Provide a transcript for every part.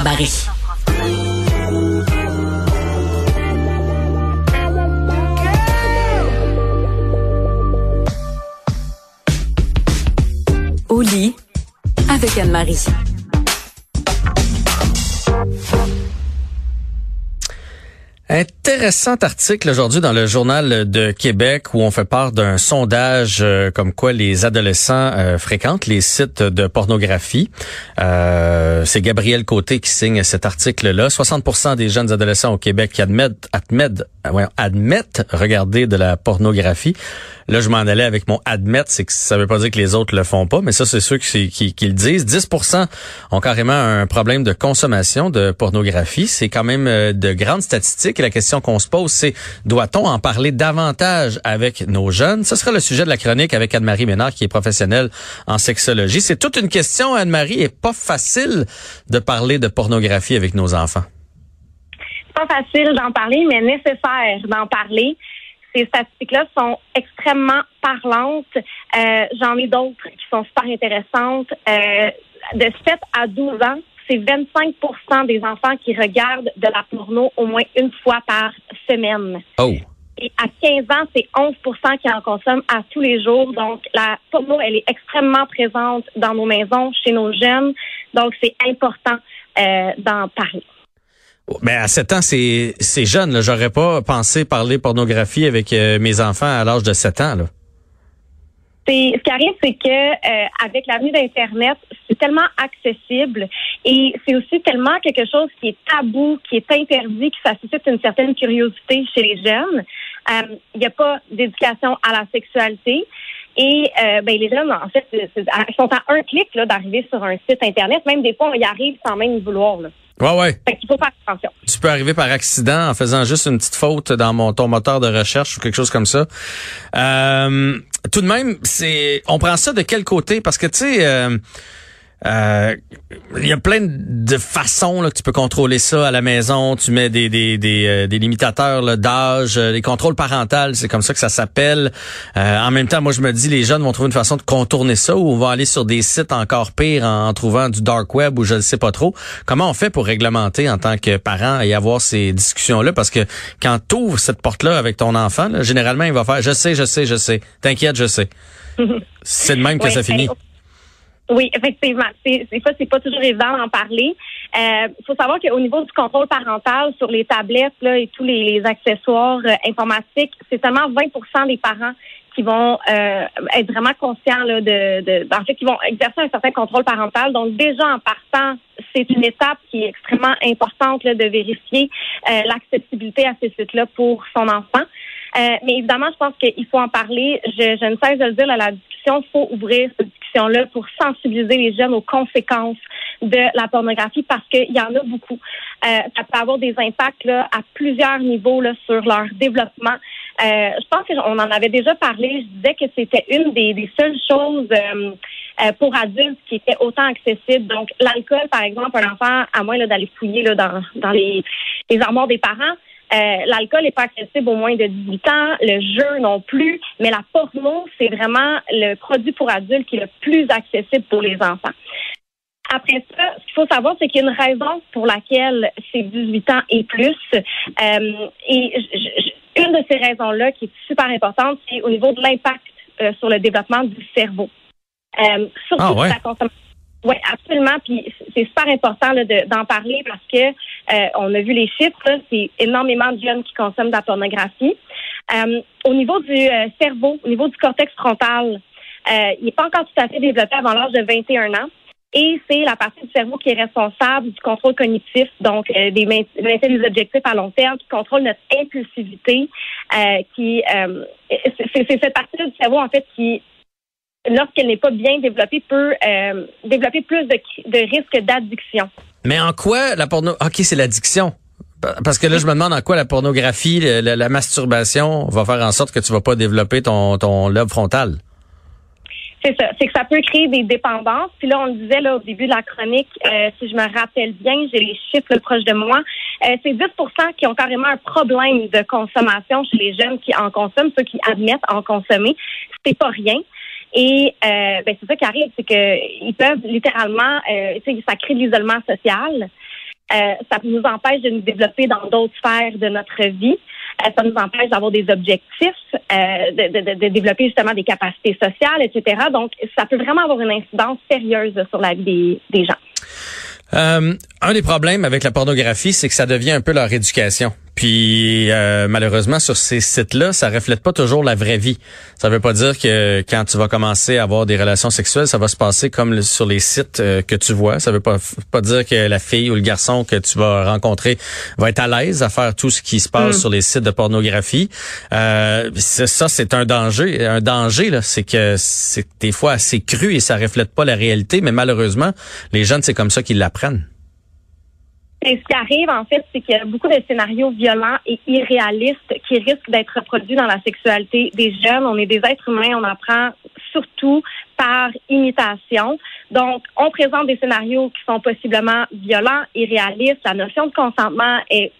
Barry. Au lit avec Anne-Marie. Intéressant article aujourd'hui dans le journal de Québec où on fait part d'un sondage euh, comme quoi les adolescents euh, fréquentent les sites de pornographie. Euh, c'est Gabriel Côté qui signe cet article-là. 60% des jeunes adolescents au Québec qui admettent, admettent, admettent regarder de la pornographie. Là, je m'en allais avec mon admettre, c'est que ça veut pas dire que les autres le font pas, mais ça, c'est ceux qui, le disent. 10% ont carrément un problème de consommation de pornographie. C'est quand même euh, de grandes statistiques. La question qu'on se pose, c'est doit-on en parler davantage avec nos jeunes? Ce sera le sujet de la chronique avec Anne-Marie Ménard, qui est professionnelle en sexologie. C'est toute une question, Anne-Marie, et pas facile de parler de pornographie avec nos enfants. Pas facile d'en parler, mais nécessaire d'en parler ces statistiques-là sont extrêmement parlantes. Euh, J'en ai d'autres qui sont super intéressantes. Euh, de 7 à 12 ans, c'est 25% des enfants qui regardent de la porno au moins une fois par semaine. Oh. Et à 15 ans, c'est 11% qui en consomment à tous les jours. Donc, la porno, elle est extrêmement présente dans nos maisons, chez nos jeunes. Donc, c'est important euh, d'en parler. Mais à 7 ans, c'est jeune. J'aurais pas pensé parler pornographie avec euh, mes enfants à l'âge de 7 ans. Là. Ce qui arrive, c'est que euh, avec l'avenue d'Internet, c'est tellement accessible et c'est aussi tellement quelque chose qui est tabou, qui est interdit, ça suscite une certaine curiosité chez les jeunes. Euh, il n'y a pas d'éducation à la sexualité. Et euh, ben, les jeunes, en fait, sont à un clic d'arriver sur un site Internet. Même des fois, on y arrive sans même vouloir. Là. Ouais, ouais. Fait qu'il faut faire attention. Tu peux arriver par accident en faisant juste une petite faute dans mon ton moteur de recherche ou quelque chose comme ça. Euh, tout de même, c'est on prend ça de quel côté? Parce que tu sais. Euh, euh, il y a plein de façons là, que tu peux contrôler ça à la maison. Tu mets des, des, des, euh, des limitateurs d'âge, euh, des contrôles parentaux, c'est comme ça que ça s'appelle. en même temps, moi je me dis les jeunes vont trouver une façon de contourner ça ou on va aller sur des sites encore pires en, trouvant du dark web ou je ne sais pas trop. Comment on fait pour réglementer en tant que parent et avoir ces discussions-là? Parce que quand tu ouvres cette porte-là avec ton enfant, généralement il va faire je sais, je sais, je sais. T'inquiète, je sais. c'est de même que ça finit. Oui, effectivement. C'est pas, c'est pas toujours évident d'en parler. Il euh, faut savoir qu'au niveau du contrôle parental sur les tablettes là, et tous les, accessoires euh, informatiques, c'est seulement 20 des parents qui vont euh, être vraiment conscients là, de, de, en fait, qui vont exercer un certain contrôle parental. Donc déjà en partant, c'est une étape qui est extrêmement importante là, de vérifier l'accessibilité à ces sites-là pour son enfant. mais évidemment, je pense qu'il faut en parler. Je, je ne cesse de le dire, là, la discussion, faut ouvrir là pour sensibiliser les jeunes aux conséquences de la pornographie parce qu'il y en a beaucoup. Euh, ça peut avoir des impacts là, à plusieurs niveaux là, sur leur développement. Euh, je pense qu'on en avait déjà parlé. Je disais que c'était une des, seules choses euh, pour adultes qui était autant accessible. Donc, l'alcool, par exemple, un enfant, à moins d'aller fouiller là, dans, dans les, les armoires des parents, euh, l'alcool n'est pas accessible au moins de 18 ans, le jeu non plus, mais la porno, c'est vraiment le produit pour adultes qui est le plus accessible pour les enfants. Après ça, ce qu'il faut savoir, c'est qu'il y a une raison pour laquelle c'est 18 ans et plus. Euh, et une de ces raisons-là qui est super importante, c'est au niveau de l'impact euh, sur le développement du cerveau. surtout ah la consommation oui, absolument. Puis c'est super important d'en parler parce que euh, on a vu les chiffres, c'est énormément de jeunes qui consomment de la pornographie. Euh, au niveau du euh, cerveau, au niveau du cortex frontal, il n'est pas encore tout à fait développé avant l'âge de 21 ans. Et c'est la partie du cerveau qui est responsable du contrôle cognitif, donc des, des objectifs à long terme, qui contrôle notre impulsivité, qui c'est cette partie du cerveau en fait qui lorsqu'elle n'est pas bien développée, peut euh, développer plus de, de risques d'addiction. Mais en quoi la porno... OK, c'est l'addiction. Parce que là, je me demande en quoi la pornographie, la, masturbation va faire en sorte que tu vas pas développer ton, ton lobe frontal. C'est ça. C'est que ça peut créer des dépendances. Puis là, on le disait là, au début de la chronique, euh, si je me rappelle bien, j'ai les chiffres proches de moi. Euh, c'est 10% qui ont carrément un problème de consommation chez les jeunes qui en consomment, ceux qui admettent en consommer. C'est pas rien. Et euh, ben, c'est ça qui arrive, c'est qu'ils peuvent littéralement, euh, ça crée de l'isolement social. euh, ça nous empêche de nous développer dans d'autres sphères de notre vie. Euh, ça nous empêche d'avoir des objectifs, euh, de, de, de, développer justement des capacités sociales, etc. Donc, ça peut vraiment avoir une incidence sérieuse sur la vie des, des gens. Euh, un des problèmes avec la pornographie, c'est que ça devient un peu leur éducation. Puis euh, malheureusement sur ces sites-là, ça reflète pas toujours la vraie vie. Ça veut pas dire que quand tu vas commencer à avoir des relations sexuelles, ça va se passer comme sur les sites euh, que tu vois. Ça veut pas pas dire que la fille ou le garçon que tu vas rencontrer va être à l'aise à faire tout ce qui se passe mm. sur les sites de pornographie. Euh, ça c'est un danger, un danger là, c'est que c'est des fois assez cru et ça reflète pas la réalité, mais malheureusement, les jeunes c'est comme ça qu'ils l'apprennent. Et ce qui arrive, en fait, c'est qu'il y a beaucoup de scénarios violents et irréalistes qui risquent d'être reproduits dans la sexualité des jeunes. On est des êtres humains, on apprend surtout par imitation. Donc, on présente des scénarios qui sont possiblement violents, irréalistes. La notion de consentement est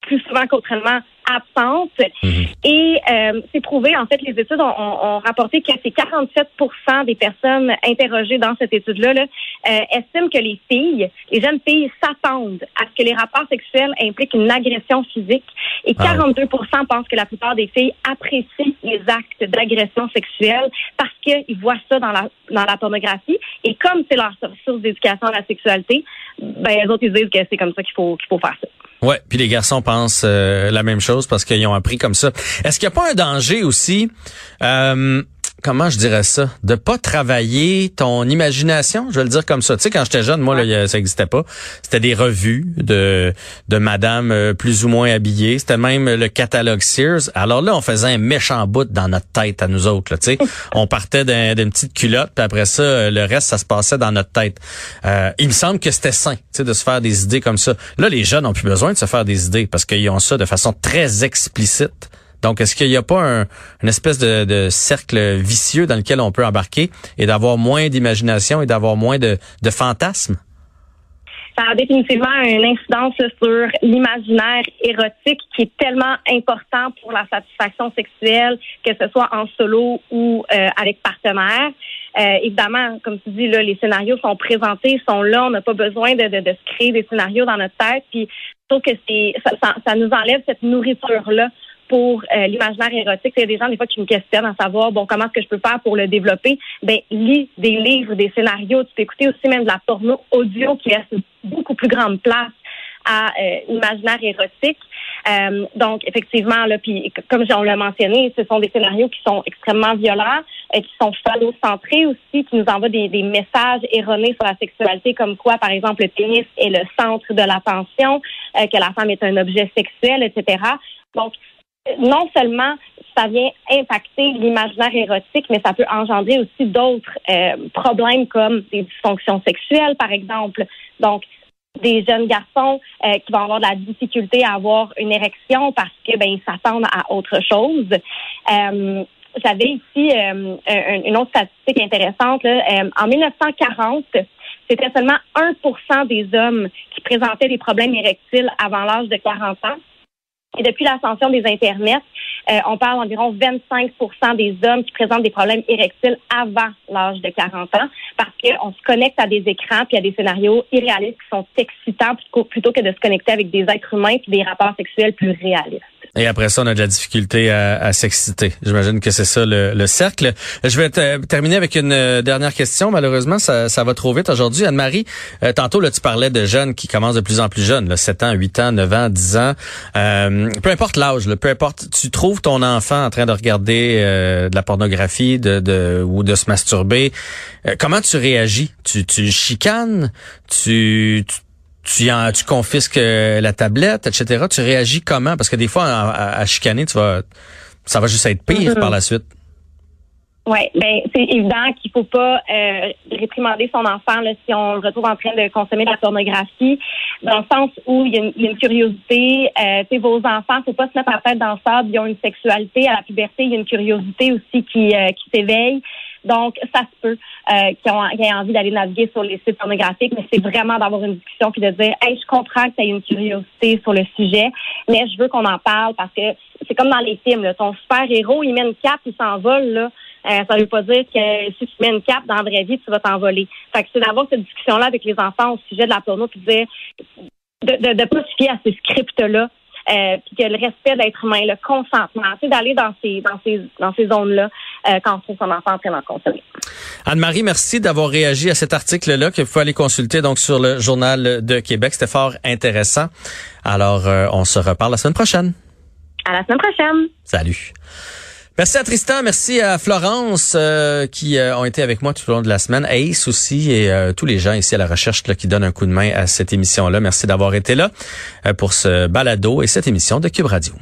plus souvent qu'autrement absente. Mhm. Et euh, c'est prouvé, en fait, les études ont, ont, rapporté que c'est 47% des personnes interrogées dans cette étude-là là, euh, estiment que les filles, les jeunes filles s'attendent à ce que les rapports sexuels impliquent une agression physique et 42 ah pensent que la plupart des filles apprécient les actes d'agression sexuelle parce qu'ils voient ça dans la, dans la pornographie. Et comme c'est leur source d'éducation à la sexualité, ben, les autres, ils disent que c'est comme ça qu'il faut, qu'il faut faire ça. Ouais, puis les garçons pensent euh, la même chose parce qu'ils ont appris comme ça. Est-ce qu'il n'y a pas un danger aussi euh, comment je dirais ça, de pas travailler ton imagination, je vais le dire comme ça. Tu sais, quand j'étais jeune, moi, là, ça n'existait pas. C'était des revues de, de madame euh, plus ou moins habillée. C'était même le catalogue Sears. Alors là, on faisait un méchant bout dans notre tête à nous autres. tu sais. on partait d'une petite culotte, puis après ça, le reste, ça se passait dans notre tête. Euh, il me semble que c'était sain tu sais, de se faire des idées comme ça. Là, les jeunes ont plus besoin de se faire des idées parce qu'ils ont ça de façon très explicite. Donc, est-ce qu'il n'y a pas un, une espèce de, cercle vicieux dans lequel on peut embarquer et d'avoir moins d'imagination et d'avoir moins de, de fantasmes? ça a définitivement une incidence sur l'imaginaire érotique qui est tellement important pour la satisfaction sexuelle, que ce soit en solo ou euh, avec partenaire. Euh, évidemment, comme tu dis, là, les scénarios sont présentés, sont là. On n'a pas besoin de, de, de, se créer des scénarios dans notre tête. Puis, je trouve que c'est ça, ça nous enlève cette nourriture-là pour euh, l'imaginaire érotique. Il y a des gens des fois qui me questionnent à savoir bon comment est-ce que je peux faire pour le développer? Ben lis des livres, des scénarios. Tu peux écouter aussi même de la porno audio qui laisse beaucoup plus grande place à euh, l'imaginaire érotique. Euh, donc effectivement là, puis comme on l'a mentionné, ce sont des scénarios qui sont extrêmement violents, et qui sont phallocentrés aussi, qui nous envoient des, des, messages erronés sur la sexualité, comme quoi par exemple le pénis est le centre de l'attention, que la femme est un objet sexuel, etc. Donc non seulement ça vient impacter l'imaginaire érotique, mais ça peut engendrer aussi d'autres euh, problèmes comme des dysfonctions sexuelles, par exemple. Donc, des jeunes garçons euh, qui vont avoir de la difficulté à avoir une érection parce que ben ils s'attendent à autre chose. Euh, J'avais ici euh, une autre statistique intéressante. Là. en 1940, c'était seulement 1% des hommes qui présentaient des problèmes érectiles avant l'âge de 40 ans. Et depuis l'ascension des Internets, euh, on parle environ 25% des hommes qui présentent des problèmes érectiles avant l'âge de 40 ans parce qu'on se connecte à des écrans puis à des scénarios irréalistes qui sont excitants plutôt que de se connecter avec des êtres humains puis des rapports sexuels plus réalistes. Et après ça, on a de la difficulté à, s'exciter. J'imagine que c'est ça le, cercle. Je vais terminer avec une euh, dernière question. Malheureusement, ça, va trop vite aujourd'hui. Anne-Marie, euh, tantôt, là, tu parlais de jeunes qui commencent de plus en plus jeunes, là, 7 ans, 8 ans, 9 ans, 10 ans. Euh, peu importe l'âge, peu importe, tu trouves ton enfant en train de regarder de la pornographie de, ou de se masturber. comment tu réagis? Tu, tu chicanes? tu, tu tu, en, tu confisques euh, la tablette, etc. Tu réagis comment? Parce que des fois, à, chicaner, tu vas, ça va juste être pire par la suite. Oui, ben c'est évident qu'il faut pas euh, réprimander son enfant là, si on le retrouve en train de consommer de la pornographie, dans le sens où il y a une, curiosité. Euh, vos enfants, faut pas se mettre en tête dans le sable. Ils ont une sexualité à la puberté, il y a une curiosité aussi qui, euh, qui s'éveille. Donc, ça se peut euh, qu'ils aient envie d'aller naviguer sur les sites pornographiques, mais c'est vraiment d'avoir une discussion puis de dire Hey, je comprends que tu as une curiosité sur le sujet, mais je veux qu'on en parle parce que c'est comme dans les films. Là, ton super-héros, il met une cape, il s'envole. là. Euh, ça veut pas dire que si tu mets une cape dans la vraie vie, tu vas t'envoler. Fait que c'est d'avoir cette discussion-là avec les enfants au sujet de la porno puis de dire de ne pas se fier à ces scripts-là. Euh, puis que le respect d'être humain, le consentement, c'est d'aller dans ces dans ces dans ces zones-là euh, quand on trouve son enfant en train d'en consommer. Anne-Marie, merci d'avoir réagi à cet article-là que vous pouvez aller consulter donc sur le journal de Québec. C'était fort intéressant. Alors, euh, on se reparle la semaine prochaine. À la semaine prochaine. Salut. Merci à Tristan, merci à Florence euh, qui euh, ont été avec moi tout au long de la semaine, Ace aussi et euh, tous les gens ici à la recherche qui donnent un coup de main à cette émission-là. Merci d'avoir été là pour ce balado et cette émission de Cube Radio.